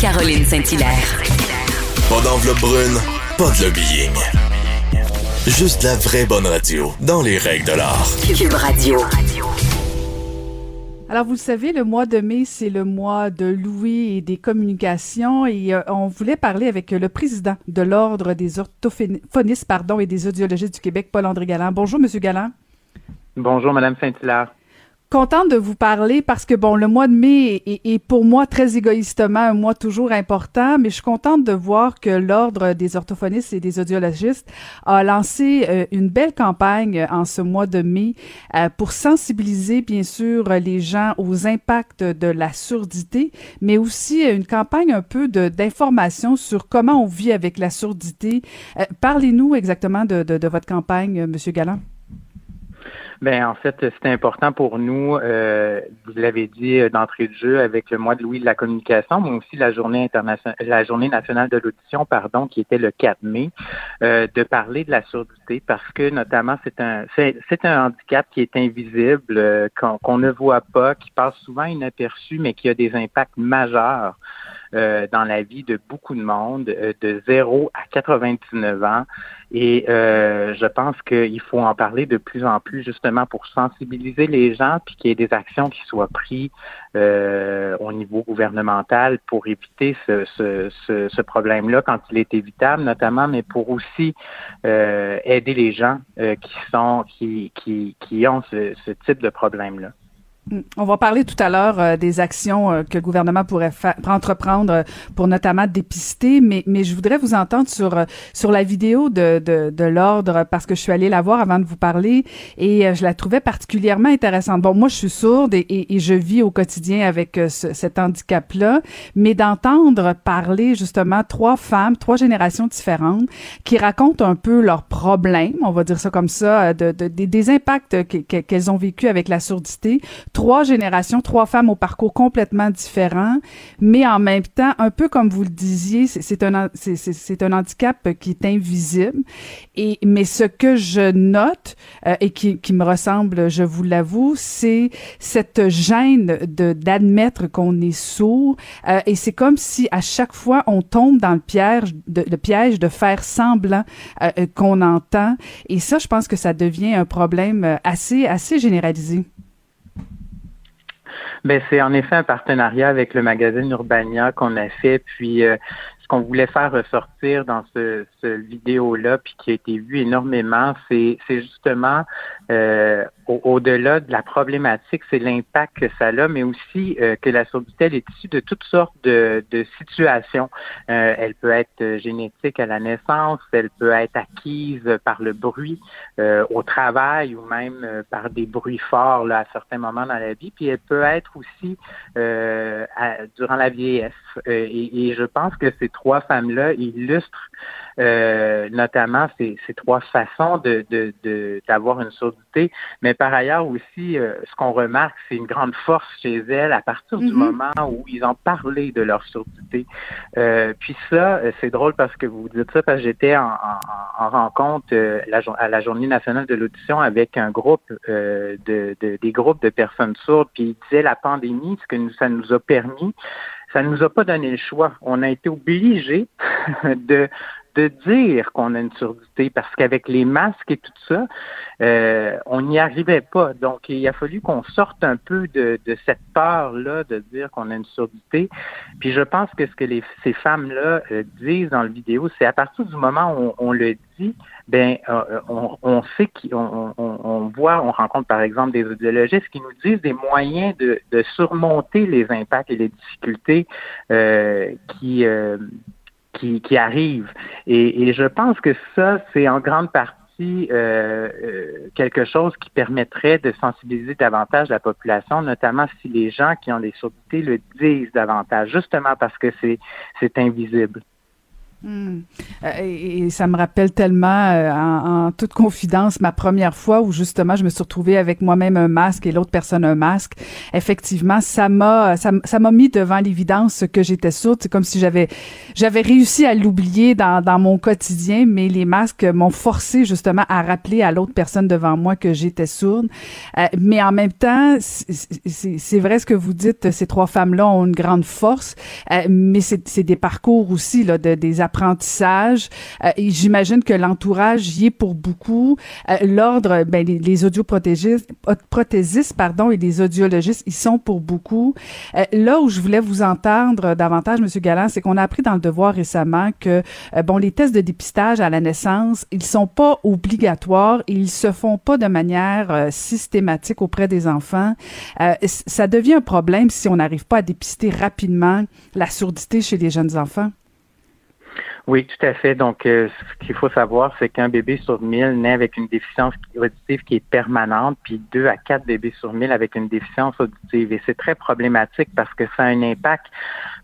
Marie-Caroline Saint-Hilaire. Pas d'enveloppe brune, pas de lobbying. Juste la vraie bonne radio, dans les règles de l'art. Cube Radio. Alors, vous le savez, le mois de mai, c'est le mois de Louis et des communications et euh, on voulait parler avec le président de l'Ordre des orthophonistes pardon, et des audiologistes du Québec, Paul-André Galland. Bonjour, Monsieur Galland. Bonjour, Madame Saint-Hilaire contente de vous parler parce que bon, le mois de mai est, pour moi très égoïstement un mois toujours important, mais je suis contente de voir que l'ordre des orthophonistes et des audiologistes a lancé euh, une belle campagne en ce mois de mai euh, pour sensibiliser bien sûr les gens aux impacts de la surdité, mais aussi une campagne un peu d'information sur comment on vit avec la surdité. Euh, parlez-nous exactement de, de, de, votre campagne, Monsieur Galland. Ben en fait, c'était important pour nous, euh, vous l'avez dit euh, d'entrée de jeu, avec le mois de Louis de la communication, mais aussi la journée internationale, la journée nationale de l'audition, pardon, qui était le 4 mai, euh, de parler de la surdité parce que notamment c'est un c'est un handicap qui est invisible, qu'on ne voit pas, qui passe souvent inaperçu, mais qui a des impacts majeurs euh, dans la vie de beaucoup de monde, euh, de 0 à 99 ans. Et euh, je pense qu'il faut en parler de plus en plus justement pour sensibiliser les gens, puis qu'il y ait des actions qui soient prises au niveau gouvernemental pour éviter ce, ce, ce, ce problème-là quand il est évitable, notamment, mais pour aussi aider les gens qui sont qui, qui, qui ont ce, ce type de problème-là. On va parler tout à l'heure euh, des actions euh, que le gouvernement pourrait entreprendre euh, pour notamment dépister, mais, mais je voudrais vous entendre sur, sur la vidéo de, de, de l'ordre parce que je suis allée la voir avant de vous parler et je la trouvais particulièrement intéressante. Bon, moi, je suis sourde et, et, je vis au quotidien avec cet handicap-là, mais d'entendre parler justement trois femmes, trois générations différentes qui racontent un peu leurs problèmes, on va dire ça comme ça, de, de des impacts qu'elles ont vécu avec la surdité trois générations, trois femmes au parcours complètement différent, mais en même temps, un peu comme vous le disiez, c'est un c'est un handicap qui est invisible. Et mais ce que je note euh, et qui, qui me ressemble, je vous l'avoue, c'est cette gêne de d'admettre qu'on est sourd. Euh, et c'est comme si à chaque fois on tombe dans le piège de, le piège de faire semblant euh, qu'on entend. Et ça, je pense que ça devient un problème assez assez généralisé. Ben, c'est en effet un partenariat avec le magazine Urbania qu'on a fait. Puis euh, ce qu'on voulait faire ressortir dans ce, ce vidéo-là, puis qui a été vu énormément, c'est justement euh, au-delà de la problématique, c'est l'impact que ça a, mais aussi euh, que la surdité est issue de toutes sortes de, de situations. Euh, elle peut être génétique à la naissance, elle peut être acquise par le bruit au travail ou même par des bruits forts là, à certains moments dans la vie, puis elle peut être aussi durant la vieillesse. Et, et, je pense que ces trois femmes-là illustrent euh, notamment ces, ces, trois façons d'avoir de, une Mais par ailleurs aussi, euh, ce qu'on remarque, c'est une grande force chez elles à partir du mm-hmm. moment où ils ont parlé de leur surdité. Euh, puis ça, c'est drôle parce que vous dites ça parce que j'étais en, en, rencontre la, à la Journée nationale de l'audition avec un groupe de, de, des groupes de personnes sourdes. Puis ils disaient la pandémie, ce que nous, ça nous a permis, ça ne nous a pas donné le choix. On a été obligés de de dire qu'on a une surdité parce qu'avec les masques et tout ça, euh, on n'y arrivait pas. Donc, il a fallu qu'on sorte un peu de, cette peur-là de dire qu'on a une surdité. Puis je pense que ce que les, ces femmes-là euh, disent dans la vidéo, c'est à partir du moment où on, le dit, ben euh, on, on, sait qu'on on, voit, on rencontre par exemple des audiologistes qui nous disent des moyens de, de surmonter les impacts et les difficultés qui qui, qui arrivent. Et, je pense que ça, c'est en grande partie euh, euh, quelque chose qui permettrait de sensibiliser davantage la population, notamment si les gens qui ont des surdités le disent davantage, justement parce que c'est invisible. Hmm. Euh, et, ça me rappelle tellement, euh, en, toute confidence, ma première fois où justement je me suis retrouvée avec moi-même un masque et l'autre personne un masque. Effectivement, ça m'a ça, m'a mis devant l'évidence que j'étais sourde. C'est comme si j'avais j'avais réussi à l'oublier dans, dans mon quotidien, mais les masques m'ont forcé justement à rappeler à l'autre personne devant moi que j'étais sourde. Euh, mais en même temps, c'est vrai ce que vous dites. Ces trois femmes-là ont une grande force, mais c'est des parcours aussi là de des apprentissage. Euh, j'imagine que l'entourage y est pour beaucoup. Euh, l'ordre, ben, les, audioprothésistes, prothésistes, pardon, et les audiologistes, ils sont pour beaucoup. Euh, là où je voulais vous entendre davantage, Monsieur Galland, c'est qu'on a appris dans le devoir récemment que, bon, les tests de dépistage à la naissance, ils sont pas obligatoires et ils se font pas de manière systématique auprès des enfants. ça devient un problème si on n'arrive pas à dépister rapidement la surdité chez les jeunes enfants. Oui, tout à fait. Donc, euh, ce qu'il faut savoir, c'est qu'un bébé sur mille naît avec une déficience auditive qui est permanente, puis deux à quatre bébés sur mille avec une déficience auditive. Et c'est très problématique parce que ça a un impact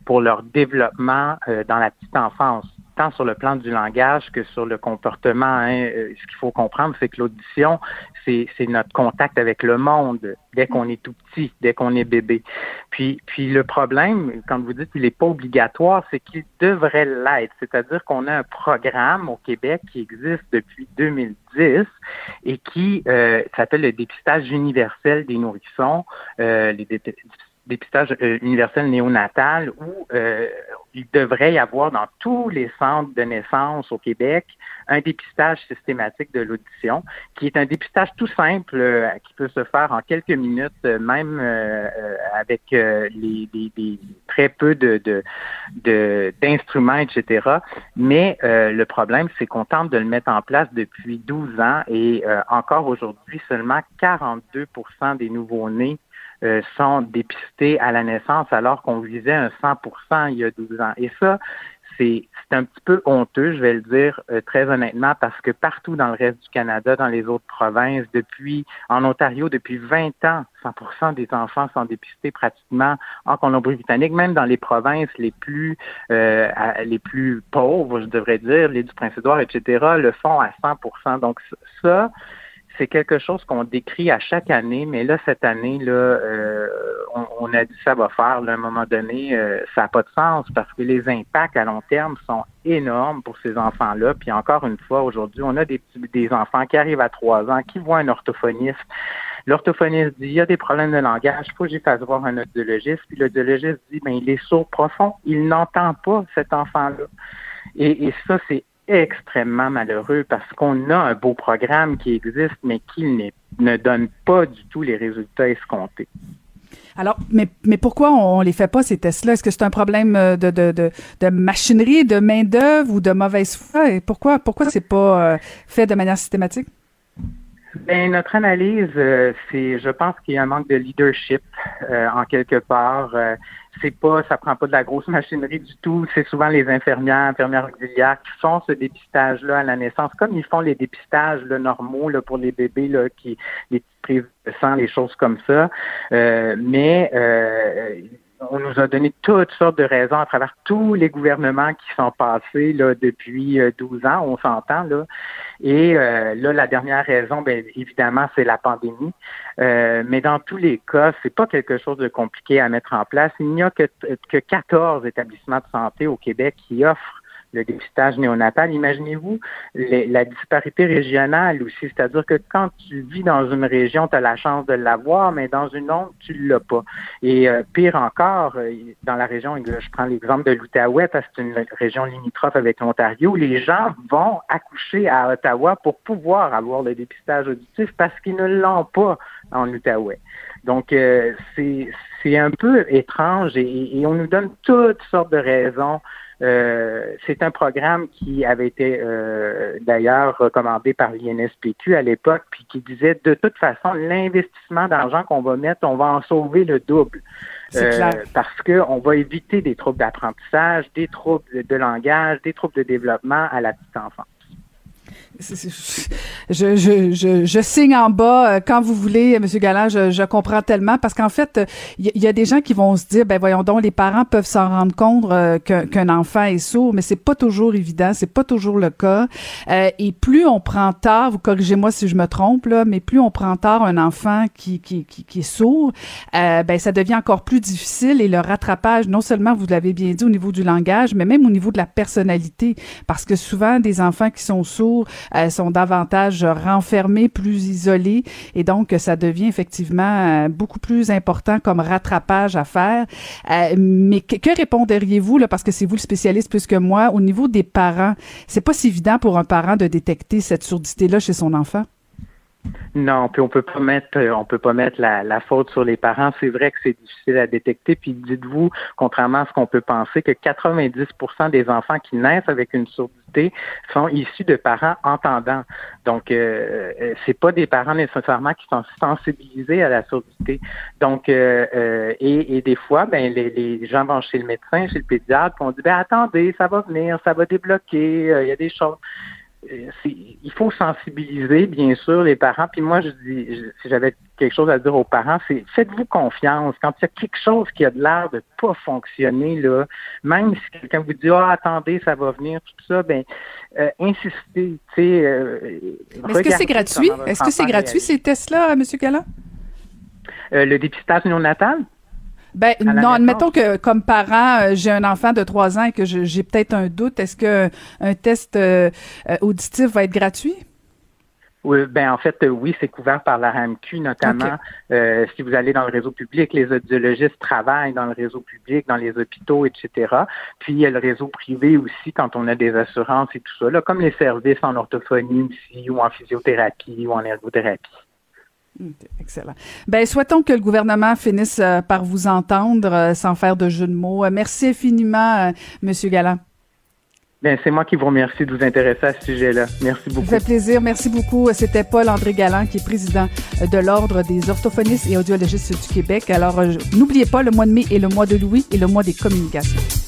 pour leur développement euh, dans la petite enfance tant sur le plan du langage que sur le comportement. Hein. Euh, ce qu'il faut comprendre, c'est que l'audition, c'est, notre contact avec le monde dès qu'on est tout petit, dès qu'on est bébé. Puis, puis le problème, quand vous dites qu'il n'est pas obligatoire, c'est qu'il devrait l'être. C'est-à-dire qu'on a un programme au Québec qui existe depuis 2010 et qui euh, s'appelle le dépistage universel des nourrissons, euh, les dépistage euh, universel néonatal où euh, il devrait y avoir dans tous les centres de naissance au Québec un dépistage systématique de l'audition, qui est un dépistage tout simple euh, qui peut se faire en quelques minutes, même avec les, très peu de, d'instruments, etc. Mais le problème, c'est qu'on tente de le mettre en place depuis 12 ans et encore aujourd'hui, seulement 42% des nouveaux-nés euh, sont dépistés à la naissance alors qu'on visait un 100% il y a 12 ans. Et ça, c'est un petit peu honteux, je vais le dire euh, très honnêtement, parce que partout dans le reste du Canada, dans les autres provinces, depuis en Ontario, depuis 20 ans, 100% des enfants sont dépistés pratiquement en Colombie-Britannique, même dans les provinces les plus euh, les plus pauvres, je devrais dire, les du Prince-Édouard, etc., le font à 100% Donc ça, c'est quelque chose qu'on décrit à chaque année, mais là, cette année, là, euh, on, a dit ça va faire, à un moment donné, euh, ça n'a pas de sens parce que les impacts à long terme sont énormes pour ces enfants-là. Puis encore une fois, aujourd'hui, on a des, des enfants qui arrivent à trois ans, qui voient un orthophoniste. L'orthophoniste dit, il y a des problèmes de langage, il faut que j'y voir un audiologiste. Puis l'audiologiste dit, ben, il est sourd profond, il n'entend pas cet enfant-là. Et, et ça, c'est extrêmement malheureux parce qu'on a un beau programme qui existe, mais qui ne donne pas du tout les résultats escomptés. Alors, mais, mais pourquoi on les fait pas, ces tests-là? Est-ce que c'est un problème euh, de, de, de, machinerie, de main-d'œuvre ou de mauvaise foi? Et pourquoi, pourquoi c'est pas euh, fait de manière systématique? Ben, notre analyse, euh, c'est, je pense qu'il y a un manque de leadership en quelque part c'est pas, ça prend pas de la grosse machinerie du tout. C'est souvent les infirmières, infirmières auxiliaires qui font ce dépistage-là à la naissance, comme ils font les dépistages normaux là, pour les bébés, là, qui, les prises de sang, les choses comme ça. Euh, mais euh, on nous a donné toutes sortes de raisons à travers tous les gouvernements qui sont passés là, depuis 12 euh, ans, on s'entend là. Et euh, là, la dernière raison, bien évidemment, c'est la pandémie. Euh, mais dans tous les cas, c'est pas quelque chose de compliqué à mettre en place. Il n'y a que, que 14 établissements de santé au Québec qui offrent le dépistage néonatal. Imaginez-vous la disparité régionale aussi, c'est-à-dire que quand tu vis dans une région, tu as la chance de l'avoir, mais dans une autre, tu ne l'as pas. Et euh, pire encore, euh, dans la région, je prends l'exemple de l'Outaouais, parce que c'est une région limitrophe avec l'Ontario, les gens vont accoucher à Ottawa pour pouvoir avoir le dépistage auditif parce qu'ils ne l'ont pas en Outaouais. Donc, euh, c'est un peu étrange et, et, on nous donne toutes sortes de raisons euh, c'est un programme qui avait été euh, d'ailleurs recommandé par l'INSPQ à l'époque, puis qui disait de toute façon, l'investissement d'argent qu'on va mettre, on va en sauver le double. Euh, parce qu'on va éviter des troubles d'apprentissage, des troubles de langage, des troubles de développement à la petite enfance. Je, je, je, je, signe en bas euh, quand vous voulez, Monsieur Galland. Je, je comprends tellement parce qu'en fait, il y, a des gens qui vont se dire, ben voyons donc, les parents peuvent s'en rendre compte euh, qu'un enfant est sourd, mais c'est pas toujours évident, c'est pas toujours le cas. Euh, et plus on prend tard, vous corrigez-moi si je me trompe là, mais plus on prend tard un enfant qui, qui, qui est sourd, ben ça devient encore plus difficile et le rattrapage, non seulement vous l'avez bien dit au niveau du langage, mais même au niveau de la personnalité, parce que souvent des enfants qui sont sourds euh, sont davantage renfermés, plus isolés, et donc ça devient effectivement euh, beaucoup plus important comme rattrapage à faire. Euh, mais que, que répondriez-vous là, parce que c'est vous le spécialiste plus que moi, au niveau des parents, c'est pas si évident pour un parent de détecter cette surdité-là chez son enfant? Non, puis on peut pas mettre, euh, on peut pas mettre la, faute sur les parents. C'est vrai que c'est difficile à détecter. Puis dites-vous, contrairement à ce qu'on peut penser, que 90% des enfants qui naissent avec une surdité sont issus de parents entendants. Donc, euh, euh c'est pas des parents nécessairement qui sont sensibilisés à la surdité. Donc, euh, euh et, et, des fois, ben les, les, gens vont chez le médecin, chez le pédiatre, puis on dit ben attendez, ça va venir, ça va débloquer, il y a des choses. Euh, il faut sensibiliser, bien sûr, les parents. Puis moi, je dis, si j'avais quelque chose à dire aux parents, c'est faites-vous confiance. Quand il y a quelque chose qui a de l'air de pas fonctionner, là, même si quelqu'un vous dit Ah, attendez, ça va venir, tout ça, ben euh, insistez. Euh, Est-ce que c'est gratuit? Est-ce que c'est gratuit, ces tests-là, M. Galland? Euh, le dépistage néonatal? Ben non, admettons que comme parent, euh, j'ai un enfant de 3 ans et que j'ai peut-être un doute. Est-ce que un test euh, euh, auditif va être gratuit? Oui, ben en fait, oui, c'est couvert par la RAMQ, notamment si vous allez dans le réseau public, les audiologistes travaillent dans le réseau public, dans les hôpitaux, etc. Puis il y a le réseau privé aussi quand on a des assurances et tout ça, là, comme les services en orthophonie aussi, ou en physiothérapie ou en ergothérapie. Excellent. Ben, souhaitons que le gouvernement finisse euh, par vous entendre euh, sans faire de jeu de mots. Euh, merci infiniment, Monsieur Galland. Bien, c'est moi qui vous remercie de vous intéresser à ce sujet-là. Merci beaucoup. Ça fait plaisir. Merci beaucoup. C'était Paul-André Galland, qui est président de l'Ordre des orthophonistes et audiologistes du Québec. Alors, n'oubliez pas, le mois de mai est le mois de Louis et le mois des communications.